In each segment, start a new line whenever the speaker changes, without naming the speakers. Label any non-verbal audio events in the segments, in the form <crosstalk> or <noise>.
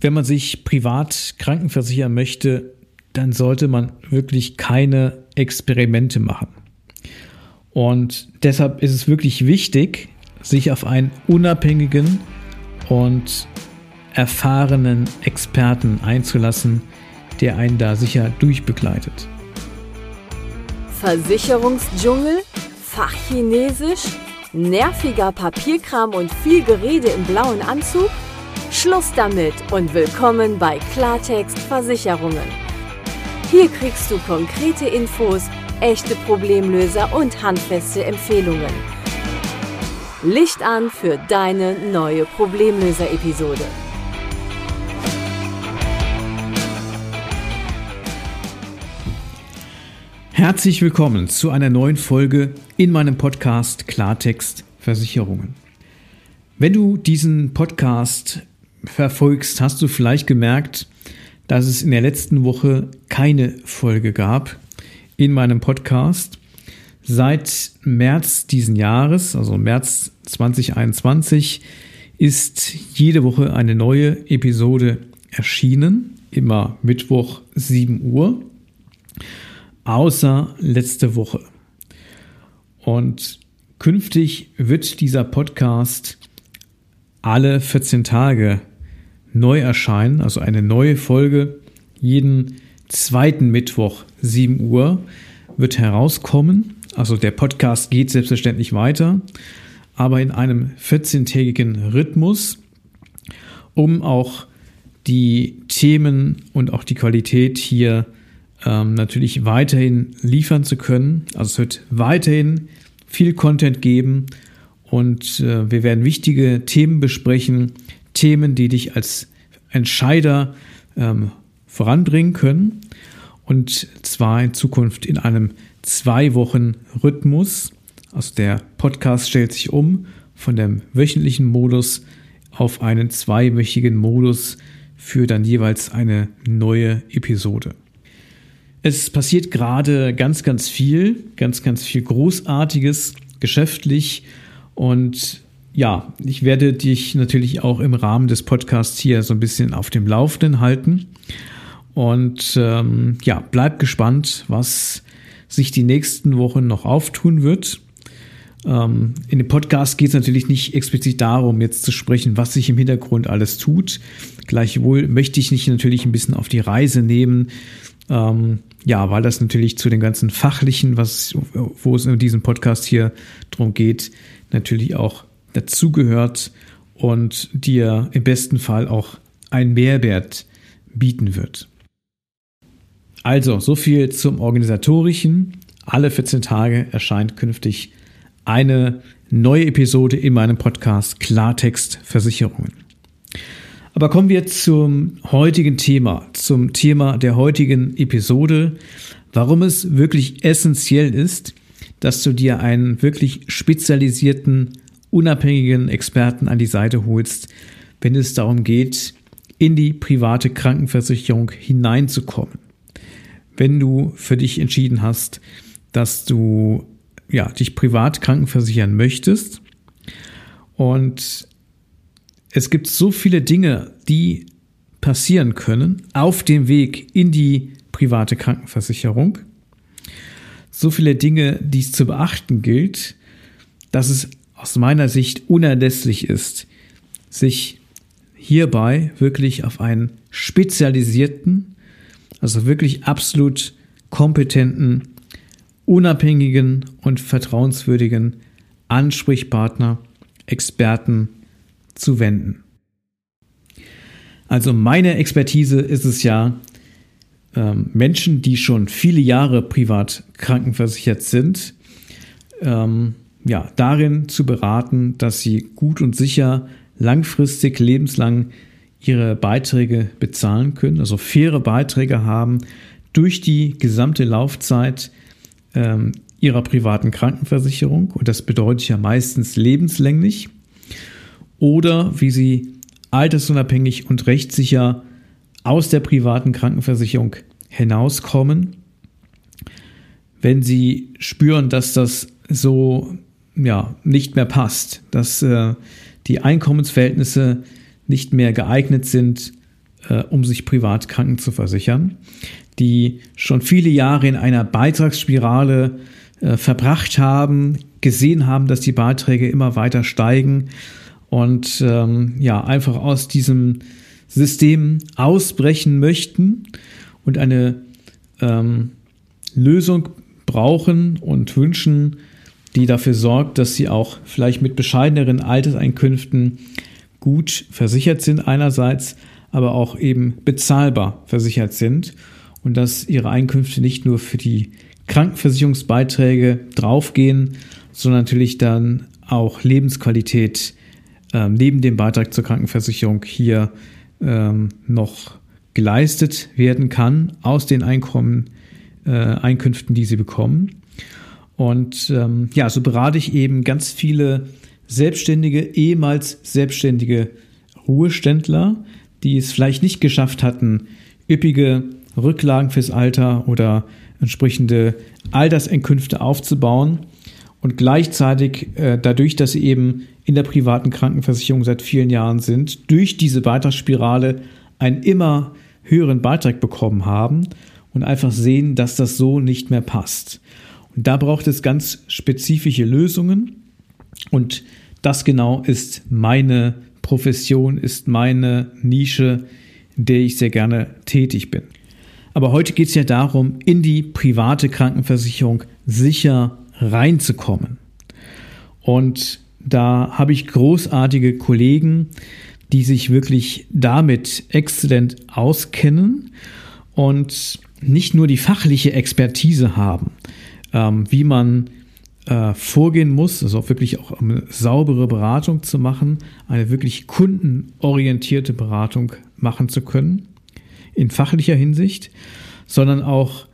wenn man sich privat krankenversichern möchte, dann sollte man wirklich keine Experimente machen. Und deshalb ist es wirklich wichtig, sich auf einen unabhängigen und erfahrenen Experten einzulassen, der einen da sicher durchbegleitet.
Versicherungsdschungel, Fachchinesisch, nerviger Papierkram und viel Gerede im blauen Anzug? Schluss damit und willkommen bei Klartext Versicherungen. Hier kriegst du konkrete Infos, echte Problemlöser und handfeste Empfehlungen. Licht an für deine neue Problemlöser-Episode.
Herzlich willkommen zu einer neuen Folge in meinem Podcast Klartext Versicherungen. Wenn du diesen Podcast verfolgst, hast du vielleicht gemerkt, dass es in der letzten Woche keine Folge gab in meinem Podcast. Seit März diesen Jahres, also März 2021, ist jede Woche eine neue Episode erschienen, immer Mittwoch 7 Uhr außer letzte Woche. Und künftig wird dieser Podcast alle 14 Tage neu erscheinen, also eine neue Folge jeden zweiten Mittwoch 7 Uhr wird herauskommen. Also der Podcast geht selbstverständlich weiter, aber in einem 14-tägigen Rhythmus, um auch die Themen und auch die Qualität hier ähm, natürlich weiterhin liefern zu können. Also es wird weiterhin viel Content geben und äh, wir werden wichtige Themen besprechen, Themen, die dich als Entscheider ähm, voranbringen können und zwar in Zukunft in einem zwei Wochen Rhythmus. Also der Podcast stellt sich um von dem wöchentlichen Modus auf einen zweiwöchigen Modus für dann jeweils eine neue Episode. Es passiert gerade ganz, ganz viel, ganz, ganz viel Großartiges, geschäftlich. Und ja, ich werde dich natürlich auch im Rahmen des Podcasts hier so ein bisschen auf dem Laufenden halten. Und ähm, ja, bleib gespannt, was sich die nächsten Wochen noch auftun wird. Ähm, in dem Podcast geht es natürlich nicht explizit darum, jetzt zu sprechen, was sich im Hintergrund alles tut. Gleichwohl möchte ich dich natürlich ein bisschen auf die Reise nehmen, ähm, ja, weil das natürlich zu den ganzen fachlichen, was, wo es in diesem Podcast hier drum geht, natürlich auch dazugehört und dir im besten Fall auch einen Mehrwert bieten wird. Also, so viel zum Organisatorischen. Alle 14 Tage erscheint künftig eine neue Episode in meinem Podcast Klartext Versicherungen. Aber kommen wir zum heutigen Thema, zum Thema der heutigen Episode, warum es wirklich essentiell ist, dass du dir einen wirklich spezialisierten, unabhängigen Experten an die Seite holst, wenn es darum geht, in die private Krankenversicherung hineinzukommen. Wenn du für dich entschieden hast, dass du ja, dich privat krankenversichern möchtest und es gibt so viele Dinge, die passieren können auf dem Weg in die private Krankenversicherung. So viele Dinge, die es zu beachten gilt, dass es aus meiner Sicht unerlässlich ist, sich hierbei wirklich auf einen spezialisierten, also wirklich absolut kompetenten, unabhängigen und vertrauenswürdigen Ansprechpartner, Experten zu wenden. Also meine Expertise ist es ja, ähm, Menschen, die schon viele Jahre privat krankenversichert sind, ähm, ja, darin zu beraten, dass sie gut und sicher langfristig, lebenslang ihre Beiträge bezahlen können, also faire Beiträge haben durch die gesamte Laufzeit ähm, ihrer privaten Krankenversicherung. Und das bedeutet ja meistens lebenslänglich oder wie sie altersunabhängig und rechtssicher aus der privaten Krankenversicherung hinauskommen, wenn sie spüren, dass das so ja, nicht mehr passt, dass äh, die Einkommensverhältnisse nicht mehr geeignet sind, äh, um sich privat kranken zu versichern, die schon viele Jahre in einer Beitragsspirale äh, verbracht haben, gesehen haben, dass die Beiträge immer weiter steigen und ähm, ja, einfach aus diesem System ausbrechen möchten und eine ähm, Lösung brauchen und wünschen, die dafür sorgt, dass sie auch vielleicht mit bescheideneren Alterseinkünften gut versichert sind einerseits, aber auch eben bezahlbar versichert sind und dass ihre Einkünfte nicht nur für die Krankenversicherungsbeiträge draufgehen, sondern natürlich dann auch Lebensqualität äh, neben dem Beitrag zur Krankenversicherung hier ähm, noch geleistet werden kann aus den Einkommen, äh, Einkünften, die sie bekommen. Und ähm, ja, so berate ich eben ganz viele Selbstständige, ehemals selbstständige Ruheständler, die es vielleicht nicht geschafft hatten, üppige Rücklagen fürs Alter oder entsprechende Altersenkünfte aufzubauen und gleichzeitig äh, dadurch, dass sie eben in der privaten Krankenversicherung seit vielen Jahren sind, durch diese Beitragsspirale einen immer höheren Beitrag bekommen haben und einfach sehen, dass das so nicht mehr passt. Und da braucht es ganz spezifische Lösungen und das genau ist meine Profession, ist meine Nische, in der ich sehr gerne tätig bin. Aber heute geht es ja darum, in die private Krankenversicherung sicher reinzukommen. Und da habe ich großartige Kollegen, die sich wirklich damit exzellent auskennen und nicht nur die fachliche Expertise haben, ähm, wie man äh, vorgehen muss, also wirklich auch eine saubere Beratung zu machen, eine wirklich kundenorientierte Beratung machen zu können, in fachlicher Hinsicht, sondern auch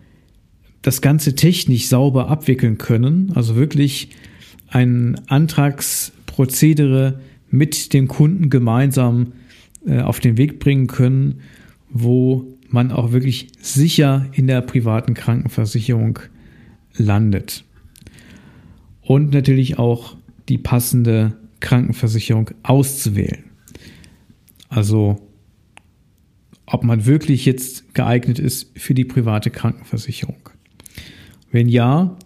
das Ganze technisch sauber abwickeln können, also wirklich ein Antragsprozedere mit dem Kunden gemeinsam äh, auf den Weg bringen können, wo man auch wirklich sicher in der privaten Krankenversicherung landet. Und natürlich auch die passende Krankenversicherung auszuwählen. Also ob man wirklich jetzt geeignet ist für die private Krankenversicherung. Wenn ja,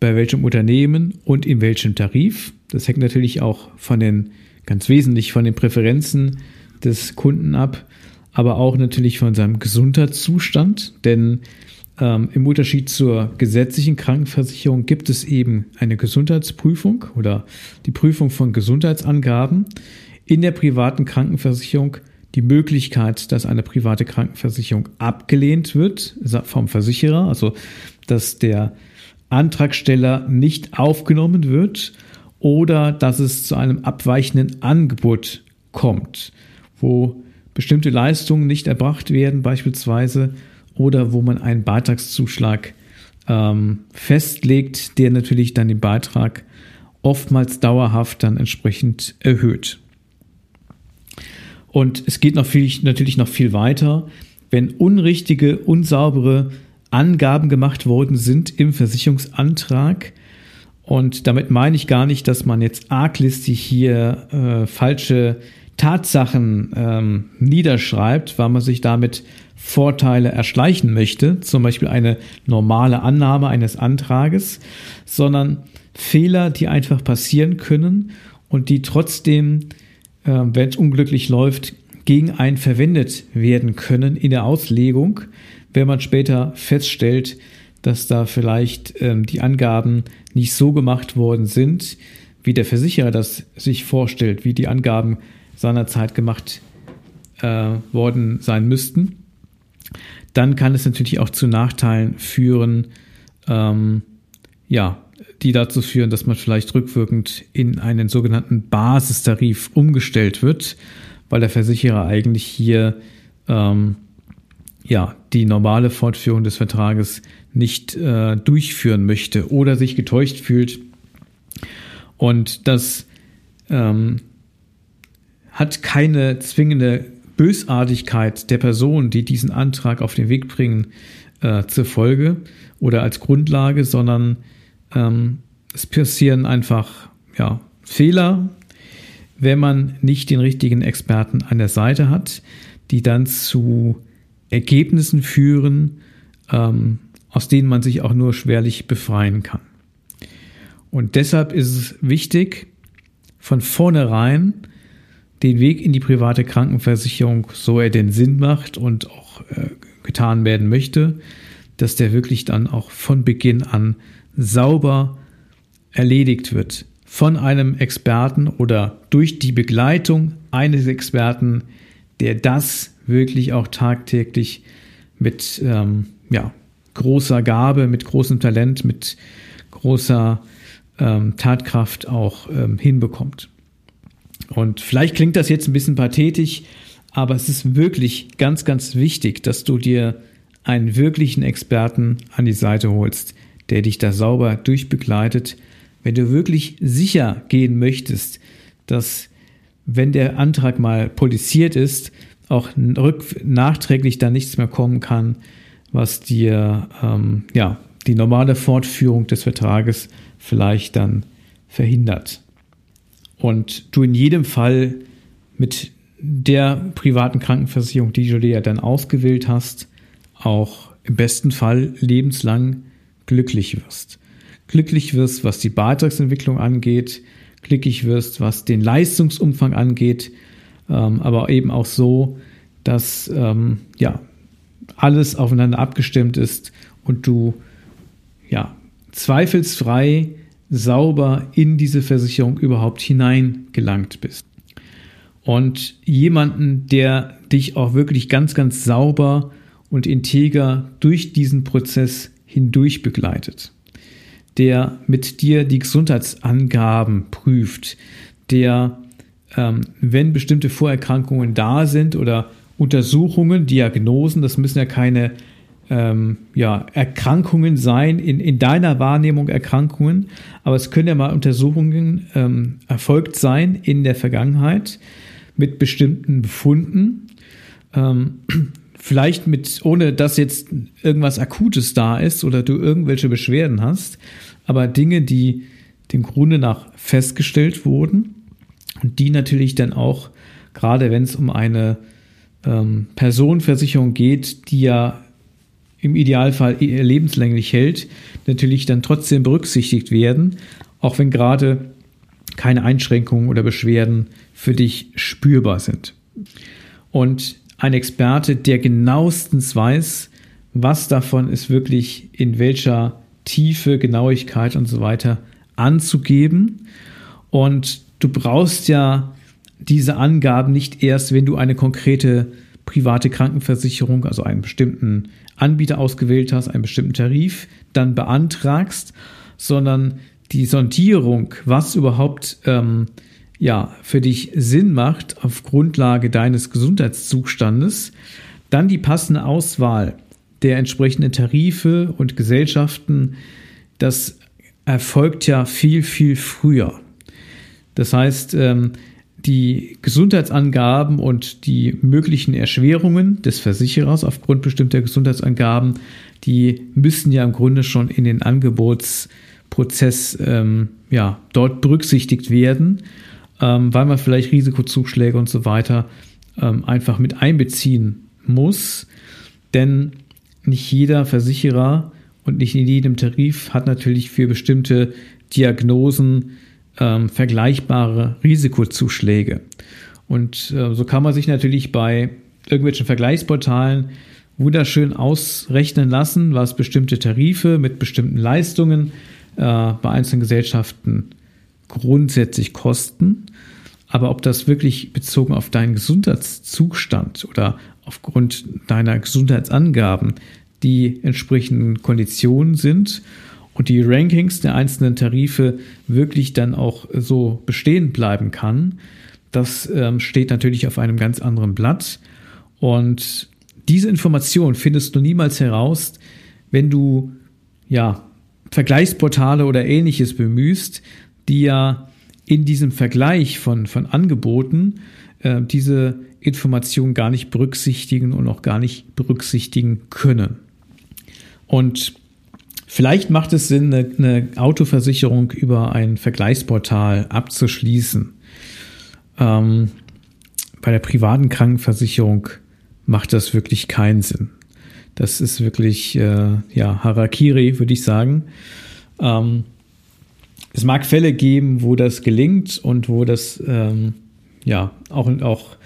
bei welchem Unternehmen und in welchem Tarif. Das hängt natürlich auch von den, ganz wesentlich von den Präferenzen des Kunden ab, aber auch natürlich von seinem Gesundheitszustand, denn ähm, im Unterschied zur gesetzlichen Krankenversicherung gibt es eben eine Gesundheitsprüfung oder die Prüfung von Gesundheitsangaben. In der privaten Krankenversicherung die Möglichkeit, dass eine private Krankenversicherung abgelehnt wird vom Versicherer, also dass der Antragsteller nicht aufgenommen wird oder dass es zu einem abweichenden Angebot kommt, wo bestimmte Leistungen nicht erbracht werden beispielsweise oder wo man einen Beitragszuschlag ähm, festlegt, der natürlich dann den Beitrag oftmals dauerhaft dann entsprechend erhöht. Und es geht noch viel, natürlich noch viel weiter. Wenn unrichtige, unsaubere Angaben gemacht worden sind im Versicherungsantrag. Und damit meine ich gar nicht, dass man jetzt arglistig hier äh, falsche Tatsachen ähm, niederschreibt, weil man sich damit Vorteile erschleichen möchte, zum Beispiel eine normale Annahme eines Antrages, sondern Fehler, die einfach passieren können und die trotzdem, äh, wenn es unglücklich läuft, gegen einen verwendet werden können in der Auslegung, wenn man später feststellt, dass da vielleicht ähm, die Angaben nicht so gemacht worden sind, wie der Versicherer das sich vorstellt, wie die Angaben seinerzeit gemacht äh, worden sein müssten, dann kann es natürlich auch zu Nachteilen führen, ähm, ja, die dazu führen, dass man vielleicht rückwirkend in einen sogenannten Basistarif umgestellt wird, weil der Versicherer eigentlich hier ähm, ja, die normale Fortführung des Vertrages nicht äh, durchführen möchte oder sich getäuscht fühlt. Und das ähm, hat keine zwingende Bösartigkeit der Person, die diesen Antrag auf den Weg bringen, äh, zur Folge oder als Grundlage, sondern ähm, es passieren einfach ja, Fehler, wenn man nicht den richtigen Experten an der Seite hat. die dann zu Ergebnissen führen, ähm, aus denen man sich auch nur schwerlich befreien kann. Und deshalb ist es wichtig, von vornherein den Weg in die private Krankenversicherung, so er denn Sinn macht und auch äh, getan werden möchte, dass der wirklich dann auch von Beginn an sauber erledigt wird von einem Experten oder durch die Begleitung eines Experten, der das wirklich auch tagtäglich mit ähm, ja, großer Gabe, mit großem Talent, mit großer ähm, Tatkraft auch ähm, hinbekommt. Und vielleicht klingt das jetzt ein bisschen pathetisch, aber es ist wirklich ganz, ganz wichtig, dass du dir einen wirklichen Experten an die Seite holst, der dich da sauber durchbegleitet. Wenn du wirklich sicher gehen möchtest, dass wenn der Antrag mal polisiert ist, auch nachträglich da nichts mehr kommen kann, was dir ähm, ja die normale Fortführung des Vertrages vielleicht dann verhindert. Und du in jedem Fall mit der privaten Krankenversicherung, die du dir ja dann ausgewählt hast, auch im besten Fall lebenslang glücklich wirst. Glücklich wirst, was die Beitragsentwicklung angeht, glücklich wirst, was den Leistungsumfang angeht, ähm, aber eben auch so, dass ähm, ja alles aufeinander abgestimmt ist und du ja zweifelsfrei sauber in diese Versicherung überhaupt hineingelangt bist. Und jemanden, der dich auch wirklich ganz, ganz sauber und integer durch diesen Prozess hindurch begleitet, der mit dir die Gesundheitsangaben prüft, der, ähm, wenn bestimmte Vorerkrankungen da sind oder Untersuchungen, Diagnosen, das müssen ja keine ähm, ja, Erkrankungen sein, in, in deiner Wahrnehmung Erkrankungen, aber es können ja mal Untersuchungen ähm, erfolgt sein in der Vergangenheit mit bestimmten Befunden. Ähm, vielleicht mit, ohne dass jetzt irgendwas Akutes da ist oder du irgendwelche Beschwerden hast, aber Dinge, die dem Grunde nach festgestellt wurden und die natürlich dann auch, gerade wenn es um eine ähm, Personenversicherung geht, die ja im Idealfall lebenslänglich hält, natürlich dann trotzdem berücksichtigt werden, auch wenn gerade keine Einschränkungen oder Beschwerden für dich spürbar sind. Und ein Experte, der genauestens weiß, was davon ist wirklich in welcher Tiefe, Genauigkeit und so weiter anzugeben. Und du brauchst ja diese Angaben nicht erst, wenn du eine konkrete private Krankenversicherung, also einen bestimmten Anbieter ausgewählt hast, einen bestimmten Tarif, dann beantragst, sondern die Sondierung, was überhaupt ähm, ja, für dich Sinn macht auf Grundlage deines Gesundheitszustandes, dann die passende Auswahl der entsprechenden Tarife und Gesellschaften, das erfolgt ja viel, viel früher. Das heißt, ähm, die Gesundheitsangaben und die möglichen Erschwerungen des Versicherers aufgrund bestimmter Gesundheitsangaben, die müssen ja im Grunde schon in den Angebotsprozess ähm, ja, dort berücksichtigt werden, ähm, weil man vielleicht Risikozuschläge und so weiter ähm, einfach mit einbeziehen muss. Denn nicht jeder Versicherer und nicht in jedem Tarif hat natürlich für bestimmte Diagnosen ähm, vergleichbare Risikozuschläge. Und äh, so kann man sich natürlich bei irgendwelchen Vergleichsportalen wunderschön ausrechnen lassen, was bestimmte Tarife mit bestimmten Leistungen äh, bei einzelnen Gesellschaften grundsätzlich kosten. Aber ob das wirklich bezogen auf deinen Gesundheitszustand oder aufgrund deiner Gesundheitsangaben die entsprechenden Konditionen sind und die Rankings der einzelnen Tarife wirklich dann auch so bestehen bleiben kann, das ähm, steht natürlich auf einem ganz anderen Blatt. Und diese Information findest du niemals heraus, wenn du ja Vergleichsportale oder ähnliches bemühst, die ja in diesem Vergleich von, von Angeboten äh, diese Information gar nicht berücksichtigen und auch gar nicht berücksichtigen können. Und Vielleicht macht es Sinn, eine, eine Autoversicherung über ein Vergleichsportal abzuschließen. Ähm, bei der privaten Krankenversicherung macht das wirklich keinen Sinn. Das ist wirklich äh, ja Harakiri, würde ich sagen. Ähm, es mag Fälle geben, wo das gelingt und wo das ähm, ja auch, auch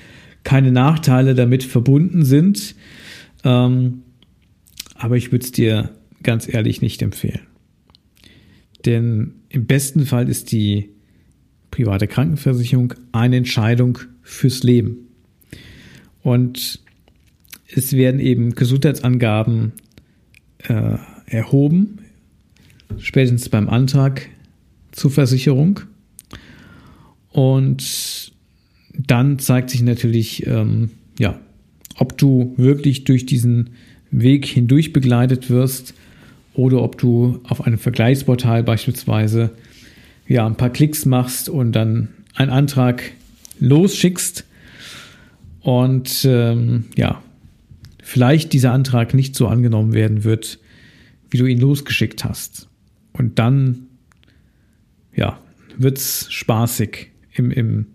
keine Nachteile damit verbunden sind. Ähm, aber ich würde es dir ganz ehrlich nicht empfehlen. Denn im besten Fall ist die private Krankenversicherung eine Entscheidung fürs Leben. Und es werden eben Gesundheitsangaben äh, erhoben, spätestens beim Antrag zur Versicherung. Und dann zeigt sich natürlich, ähm, ja, ob du wirklich durch diesen Weg hindurch begleitet wirst oder ob du auf einem Vergleichsportal beispielsweise ja, ein paar Klicks machst und dann einen Antrag losschickst und ähm, ja, vielleicht dieser Antrag nicht so angenommen werden wird, wie du ihn losgeschickt hast. Und dann, ja, wird's spaßig im, im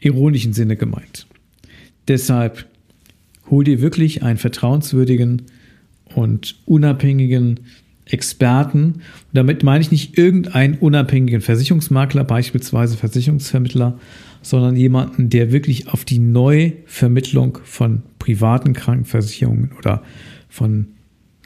ironischen Sinne gemeint. Deshalb hol dir wirklich einen vertrauenswürdigen und unabhängigen Experten. Und damit meine ich nicht irgendeinen unabhängigen Versicherungsmakler, beispielsweise Versicherungsvermittler, sondern jemanden, der wirklich auf die Neuvermittlung von privaten Krankenversicherungen oder von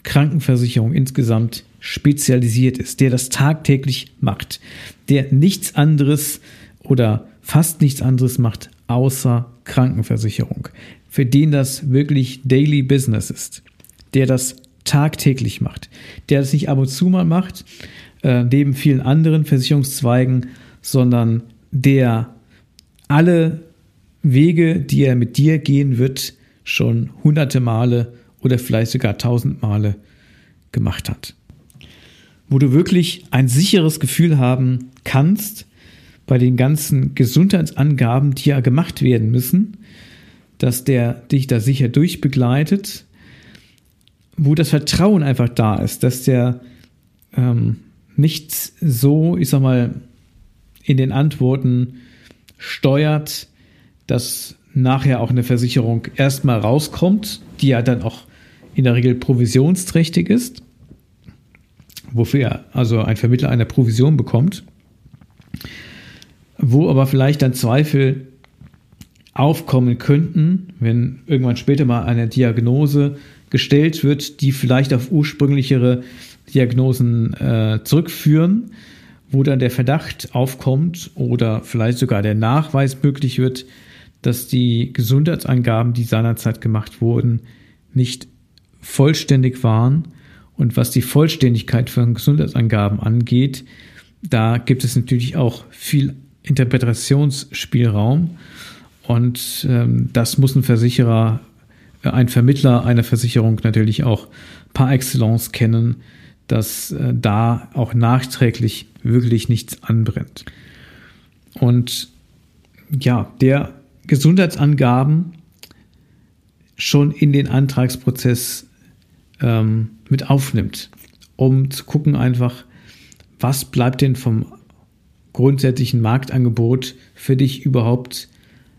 Krankenversicherungen insgesamt spezialisiert ist, der das tagtäglich macht, der nichts anderes oder fast nichts anderes macht außer Krankenversicherung, für den das wirklich Daily Business ist, der das tagtäglich macht, der das nicht ab und zu mal macht, äh, neben vielen anderen Versicherungszweigen, sondern der alle Wege, die er mit dir gehen wird, schon hunderte Male oder vielleicht sogar tausend Male gemacht hat. Wo du wirklich ein sicheres Gefühl haben kannst bei den ganzen Gesundheitsangaben, die ja gemacht werden müssen, dass der dich da sicher durchbegleitet, wo das Vertrauen einfach da ist, dass der ähm, nicht so, ich sag mal, in den Antworten steuert, dass nachher auch eine Versicherung erstmal rauskommt, die ja dann auch in der Regel provisionsträchtig ist, wofür also ein Vermittler eine Provision bekommt, wo aber vielleicht dann Zweifel aufkommen könnten, wenn irgendwann später mal eine Diagnose gestellt wird, die vielleicht auf ursprünglichere Diagnosen äh, zurückführen, wo dann der Verdacht aufkommt oder vielleicht sogar der Nachweis möglich wird, dass die Gesundheitsangaben, die seinerzeit gemacht wurden, nicht vollständig waren. Und was die Vollständigkeit von Gesundheitsangaben angeht, da gibt es natürlich auch viel Interpretationsspielraum. Und ähm, das muss ein Versicherer, äh, ein Vermittler einer Versicherung natürlich auch par excellence kennen, dass äh, da auch nachträglich wirklich nichts anbrennt. Und ja, der Gesundheitsangaben schon in den Antragsprozess ähm, mit aufnimmt, um zu gucken einfach, was bleibt denn vom grundsätzlichen Marktangebot für dich überhaupt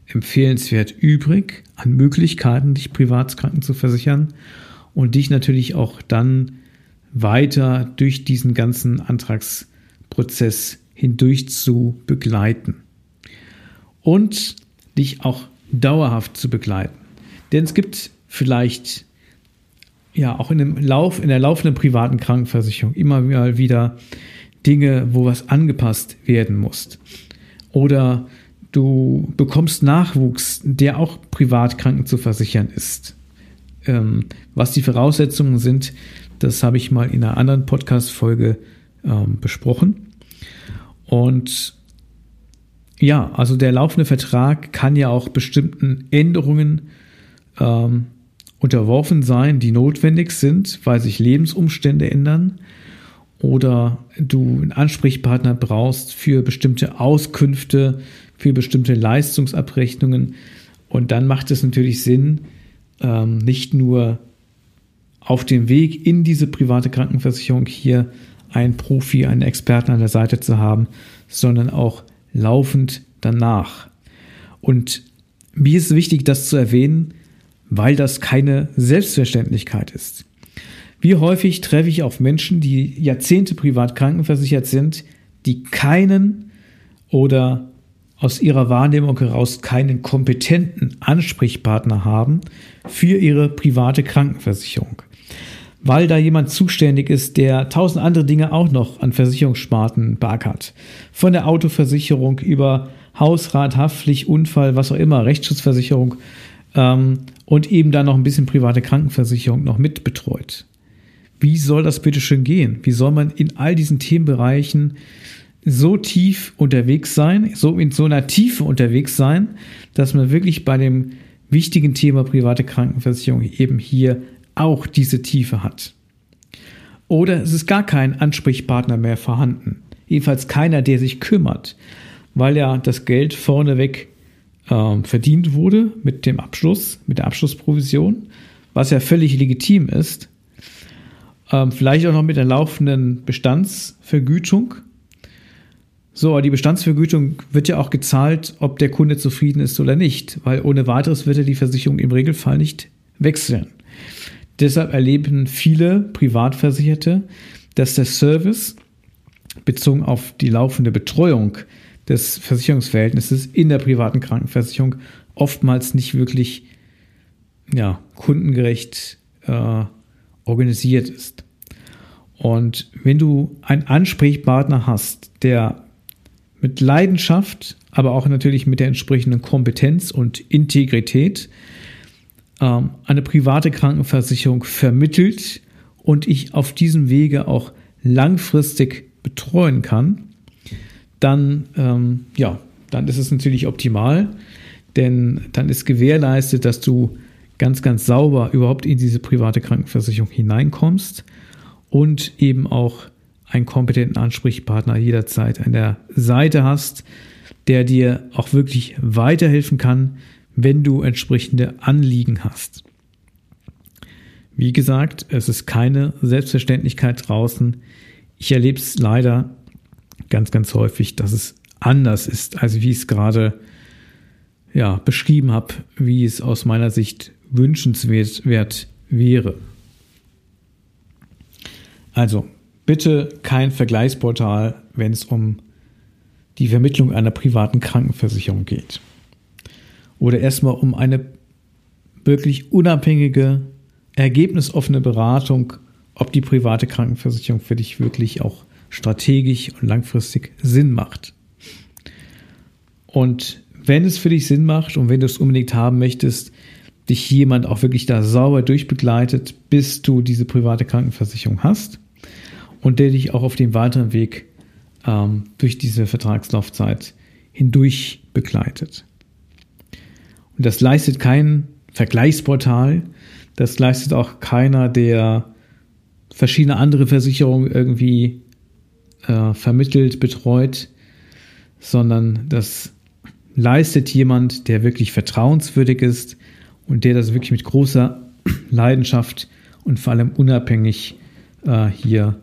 empfehlenswert übrig an Möglichkeiten, dich privatkranken zu versichern und dich natürlich auch dann weiter durch diesen ganzen Antragsprozess hindurch zu begleiten und dich auch dauerhaft zu begleiten. Denn es gibt vielleicht ja auch in dem Lauf, in der laufenden privaten Krankenversicherung immer mal wieder Dinge, wo was angepasst werden muss. Oder du bekommst Nachwuchs, der auch privat kranken zu versichern ist. Ähm, was die Voraussetzungen sind, das habe ich mal in einer anderen Podcast-Folge ähm, besprochen. Und ja, also der laufende Vertrag kann ja auch bestimmten Änderungen ähm, unterworfen sein, die notwendig sind, weil sich Lebensumstände ändern oder du einen Ansprechpartner brauchst für bestimmte Auskünfte, für bestimmte Leistungsabrechnungen. Und dann macht es natürlich Sinn, ähm, nicht nur auf dem Weg in diese private Krankenversicherung hier einen Profi, einen Experten an der Seite zu haben, sondern auch laufend danach. Und mir ist wichtig, das zu erwähnen, weil das keine Selbstverständlichkeit ist. Wie häufig treffe ich auf Menschen, die Jahrzehnte privat krankenversichert sind, die keinen oder aus ihrer Wahrnehmung heraus keinen kompetenten Ansprechpartner haben für ihre private Krankenversicherung. Weil da jemand zuständig ist, der tausend andere Dinge auch noch an Versicherungssparten beackert. Von der Autoversicherung über Hausrat, Haftpflicht, Unfall, was auch immer, Rechtsschutzversicherung ähm, und eben dann noch ein bisschen private Krankenversicherung noch mit betreut. Wie soll das bitte schön gehen? Wie soll man in all diesen Themenbereichen so tief unterwegs sein, so in so einer Tiefe unterwegs sein, dass man wirklich bei dem wichtigen Thema private Krankenversicherung eben hier auch diese Tiefe hat. Oder es ist gar kein Ansprechpartner mehr vorhanden. Jedenfalls keiner, der sich kümmert, weil ja das Geld vorneweg äh, verdient wurde mit dem Abschluss, mit der Abschlussprovision, was ja völlig legitim ist. Ähm, vielleicht auch noch mit der laufenden Bestandsvergütung so, die Bestandsvergütung wird ja auch gezahlt, ob der Kunde zufrieden ist oder nicht, weil ohne weiteres wird er die Versicherung im Regelfall nicht wechseln. Deshalb erleben viele Privatversicherte, dass der Service bezogen auf die laufende Betreuung des Versicherungsverhältnisses in der privaten Krankenversicherung oftmals nicht wirklich ja, kundengerecht äh, organisiert ist. Und wenn du einen Ansprechpartner hast, der mit Leidenschaft, aber auch natürlich mit der entsprechenden Kompetenz und Integrität ähm, eine private Krankenversicherung vermittelt und ich auf diesem Wege auch langfristig betreuen kann, dann, ähm, ja, dann ist es natürlich optimal, denn dann ist gewährleistet, dass du ganz, ganz sauber überhaupt in diese private Krankenversicherung hineinkommst und eben auch einen kompetenten Ansprechpartner jederzeit an der Seite hast, der dir auch wirklich weiterhelfen kann, wenn du entsprechende Anliegen hast. Wie gesagt, es ist keine Selbstverständlichkeit draußen. Ich erlebe es leider ganz, ganz häufig, dass es anders ist, als wie ich es gerade ja, beschrieben habe, wie es aus meiner Sicht wünschenswert wäre. Also, bitte kein Vergleichsportal, wenn es um die Vermittlung einer privaten Krankenversicherung geht. Oder erstmal um eine wirklich unabhängige, ergebnisoffene Beratung, ob die private Krankenversicherung für dich wirklich auch strategisch und langfristig Sinn macht. Und wenn es für dich Sinn macht und wenn du es unbedingt haben möchtest, dich jemand auch wirklich da sauber durchbegleitet, bis du diese private Krankenversicherung hast, und der dich auch auf dem weiteren Weg ähm, durch diese Vertragslaufzeit hindurch begleitet. Und das leistet kein Vergleichsportal, das leistet auch keiner, der verschiedene andere Versicherungen irgendwie äh, vermittelt, betreut, sondern das leistet jemand, der wirklich vertrauenswürdig ist und der das wirklich mit großer <clears throat> Leidenschaft und vor allem unabhängig äh, hier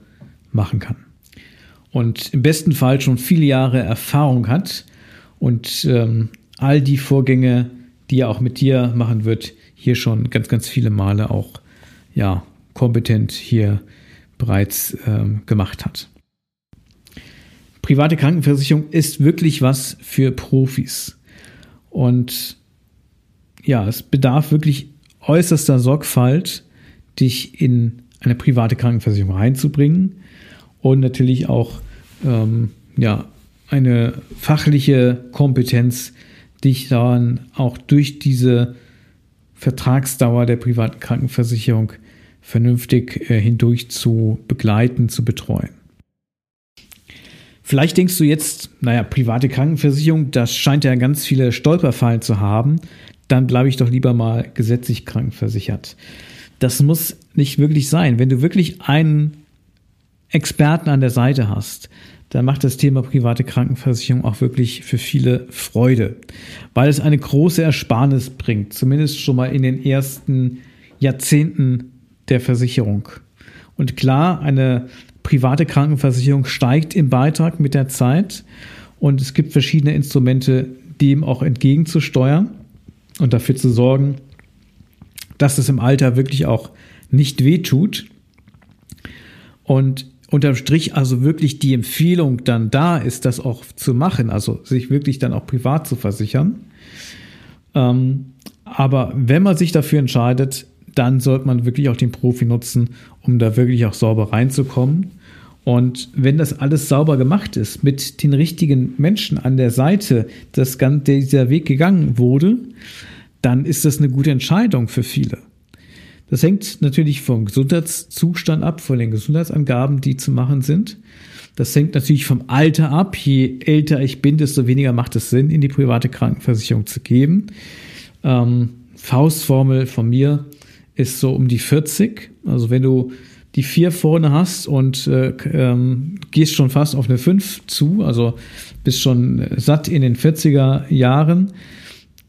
machen kann. Und im besten Fall schon viele Jahre Erfahrung hat und ähm, all die Vorgänge, die er auch mit dir machen wird, hier schon ganz, ganz viele Male auch ja, kompetent hier bereits ähm, gemacht hat. Private Krankenversicherung ist wirklich was für Profis. Und ja, es bedarf wirklich äußerster Sorgfalt, dich in eine private Krankenversicherung reinzubringen und natürlich auch ähm, ja, eine fachliche Kompetenz, dich dann auch durch diese Vertragsdauer der privaten Krankenversicherung vernünftig äh, hindurch zu begleiten, zu betreuen. Vielleicht denkst du jetzt, naja, private Krankenversicherung, das scheint ja ganz viele Stolperfallen zu haben, dann bleibe ich doch lieber mal gesetzlich krankenversichert. Das muss nicht wirklich sein. Wenn du wirklich einen Experten an der Seite hast, dann macht das Thema private Krankenversicherung auch wirklich für viele Freude, weil es eine große Ersparnis bringt, zumindest schon mal in den ersten Jahrzehnten der Versicherung. Und klar, eine private Krankenversicherung steigt im Beitrag mit der Zeit und es gibt verschiedene Instrumente, dem auch entgegenzusteuern und dafür zu sorgen, dass es im Alter wirklich auch nicht wehtut. Und unterm Strich also wirklich die Empfehlung dann da ist, das auch zu machen, also sich wirklich dann auch privat zu versichern. Ähm, aber wenn man sich dafür entscheidet, dann sollte man wirklich auch den Profi nutzen, um da wirklich auch sauber reinzukommen. Und wenn das alles sauber gemacht ist, mit den richtigen Menschen an der Seite, dass dieser Weg gegangen wurde, dann ist das eine gute Entscheidung für viele. Das hängt natürlich vom Gesundheitszustand ab, von den Gesundheitsangaben, die zu machen sind. Das hängt natürlich vom Alter ab. Je älter ich bin, desto weniger macht es Sinn, in die private Krankenversicherung zu geben. Ähm, Faustformel von mir ist so um die 40. Also wenn du die vier vorne hast und äh, ähm, gehst schon fast auf eine 5 zu, also bist schon satt in den 40er Jahren,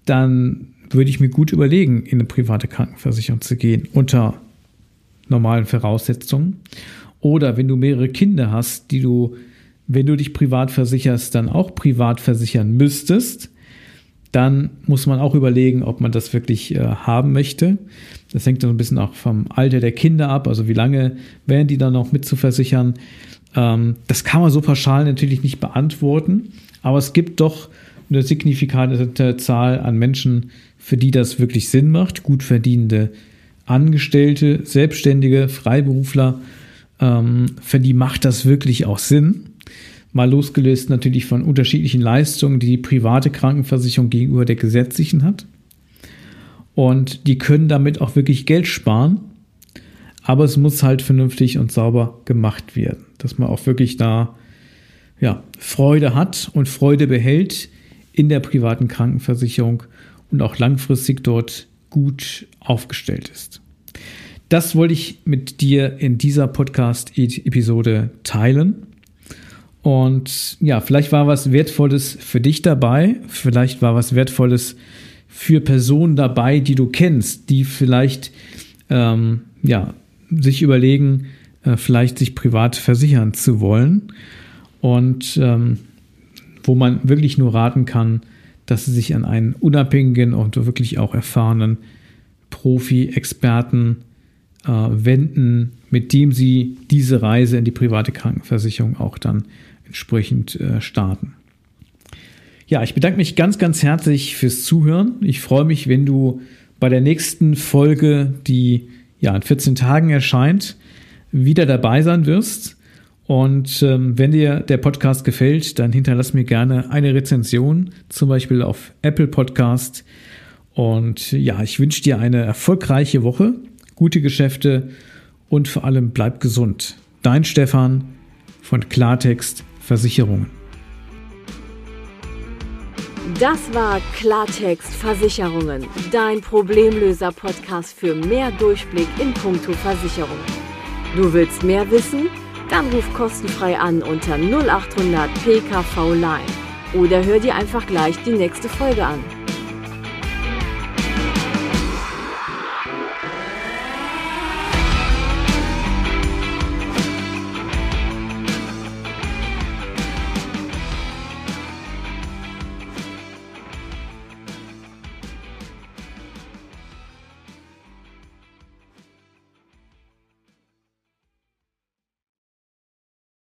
dann würde ich mir gut überlegen, in eine private Krankenversicherung zu gehen, unter normalen Voraussetzungen. Oder wenn du mehrere Kinder hast, die du, wenn du dich privat versicherst, dann auch privat versichern müsstest, dann muss man auch überlegen, ob man das wirklich äh, haben möchte. Das hängt dann ein bisschen auch vom Alter der Kinder ab, also wie lange werden die dann noch mitzuversichern. Ähm, das kann man so pauschal natürlich nicht beantworten, aber es gibt doch eine signifikante Zahl an Menschen, für die das wirklich Sinn macht, gut verdienende Angestellte, Selbstständige, Freiberufler, ähm, für die macht das wirklich auch Sinn. Mal losgelöst natürlich von unterschiedlichen Leistungen, die die private Krankenversicherung gegenüber der gesetzlichen hat. Und die können damit auch wirklich Geld sparen. Aber es muss halt vernünftig und sauber gemacht werden, dass man auch wirklich da ja, Freude hat und Freude behält in der privaten Krankenversicherung und auch langfristig dort gut aufgestellt ist. Das wollte ich mit dir in dieser Podcast-Episode teilen. Und ja, vielleicht war was Wertvolles für dich dabei, vielleicht war was Wertvolles für Personen dabei, die du kennst, die vielleicht ähm, ja, sich überlegen, äh, vielleicht sich privat versichern zu wollen. Und ähm, wo man wirklich nur raten kann, dass sie sich an einen unabhängigen und wirklich auch erfahrenen Profi-Experten äh, wenden, mit dem sie diese Reise in die private Krankenversicherung auch dann entsprechend äh, starten. Ja, ich bedanke mich ganz, ganz herzlich fürs Zuhören. Ich freue mich, wenn du bei der nächsten Folge, die ja in 14 Tagen erscheint, wieder dabei sein wirst. Und ähm, wenn dir der Podcast gefällt, dann hinterlass mir gerne eine Rezension, zum Beispiel auf Apple Podcast. Und ja, ich wünsche dir eine erfolgreiche Woche, gute Geschäfte und vor allem bleib gesund. Dein Stefan von Klartext Versicherungen.
Das war Klartext Versicherungen, dein Problemlöser-Podcast für mehr Durchblick in puncto Versicherung. Du willst mehr wissen? Dann ruf kostenfrei an unter 0800 PKV Line oder hör dir einfach gleich die nächste Folge an.